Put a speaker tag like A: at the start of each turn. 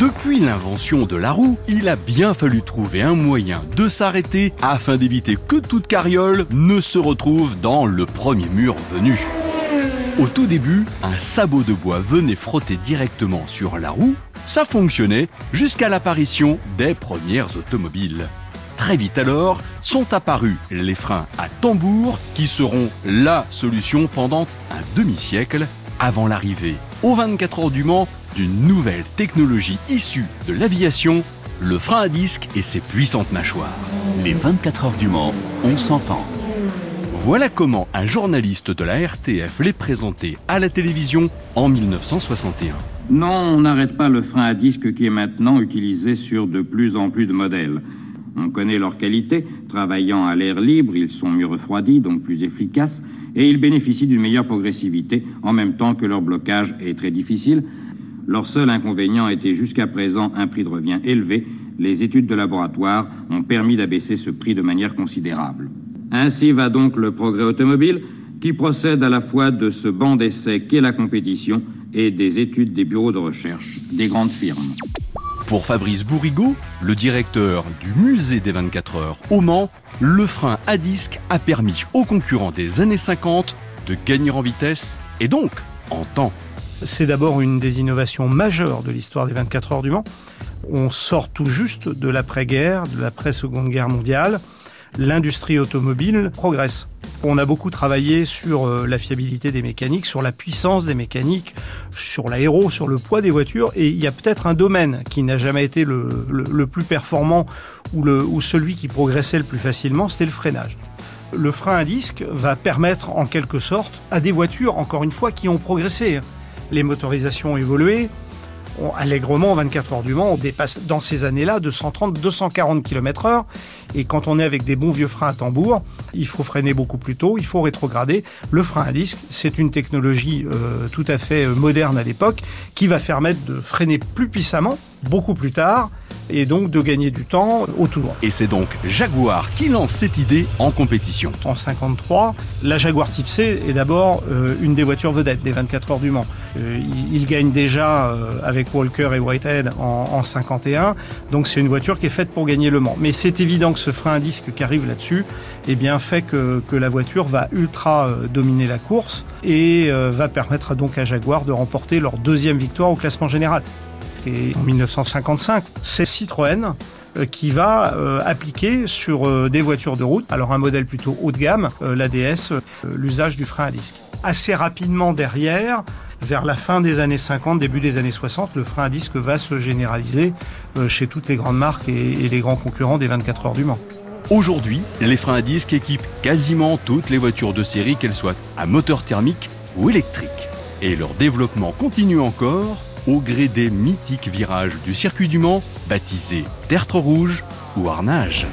A: Depuis l'invention de la roue, il a bien fallu trouver un moyen de s'arrêter afin d'éviter que toute carriole ne se retrouve dans le premier mur venu. Au tout début, un sabot de bois venait frotter directement sur la roue. Ça fonctionnait jusqu'à l'apparition des premières automobiles. Très vite alors, sont apparus les freins à tambour qui seront la solution pendant un demi-siècle avant l'arrivée au 24 heures du Mans d'une nouvelle technologie issue de l'aviation, le frein à disque et ses puissantes mâchoires.
B: Les 24 heures du Mans, on s'entend.
A: Voilà comment un journaliste de la RTF les présentait à la télévision en 1961.
C: Non, on n'arrête pas le frein à disque qui est maintenant utilisé sur de plus en plus de modèles. On connaît leur qualité. Travaillant à l'air libre, ils sont mieux refroidis, donc plus efficaces, et ils bénéficient d'une meilleure progressivité, en même temps que leur blocage est très difficile. Leur seul inconvénient était jusqu'à présent un prix de revient élevé. Les études de laboratoire ont permis d'abaisser ce prix de manière considérable. Ainsi va donc le progrès automobile, qui procède à la fois de ce banc d'essai qu'est la compétition et des études des bureaux de recherche des grandes firmes.
A: Pour Fabrice Bourrigaud, le directeur du musée des 24 heures au Mans, le frein à disque a permis aux concurrents des années 50 de gagner en vitesse et donc en temps.
D: C'est d'abord une des innovations majeures de l'histoire des 24 heures du Mans. On sort tout juste de l'après-guerre, de l'après-seconde guerre mondiale l'industrie automobile progresse. On a beaucoup travaillé sur euh, la fiabilité des mécaniques, sur la puissance des mécaniques, sur l'aéro, sur le poids des voitures. Et il y a peut-être un domaine qui n'a jamais été le, plus performant ou, ou celui qui progressait le plus facilement, c'était le freinage. Le frein à disque va permettre en quelque sorte à des voitures, encore une fois, qui ont progressé. Les motorisations ont évolué, allègrement, 24 heures du Mans, on dépasse dans ces années-là de 230-240 km/h. Et quand on est avec des bons vieux freins à tambour, il faut freiner beaucoup plus tôt, il faut rétrograder. Le frein à disque, c'est une technologie euh, tout à fait euh, moderne à l'époque qui va permettre de freiner plus puissamment, beaucoup plus tard, et donc de gagner du temps autour.
A: Et c'est donc Jaguar qui lance cette idée en compétition.
D: En 53, la Jaguar Type C est d'abord euh, une des voitures vedettes des 24 heures du Mans. Euh, il, gagne déjà euh, avec Walker et Whitehead en, en 51, donc c'est une voiture qui est faite pour gagner le Mans. Mais c'est évident que ce frein à disque qui arrive là-dessus, eh bien fait que, que, la voiture va ultra dominer la course et va permettre donc à Jaguar de remporter leur deuxième victoire au classement général. Et en 1955, c'est Citroën euh, qui va euh, appliquer sur euh, des voitures de route, alors un modèle plutôt haut de gamme, l'ADS, l'usage du frein à disque. Assez rapidement derrière, vers la fin des années 50, début des années 60, le frein à disque va se généraliser chez toutes les grandes marques et les grands concurrents des 24 heures du Mans.
A: Aujourd'hui, les freins à disque équipent quasiment toutes les voitures de série, qu'elles soient à moteur thermique ou électrique. Et leur développement continue encore au gré des mythiques virages du circuit du Mans, baptisés Tertre Rouge ou Arnage.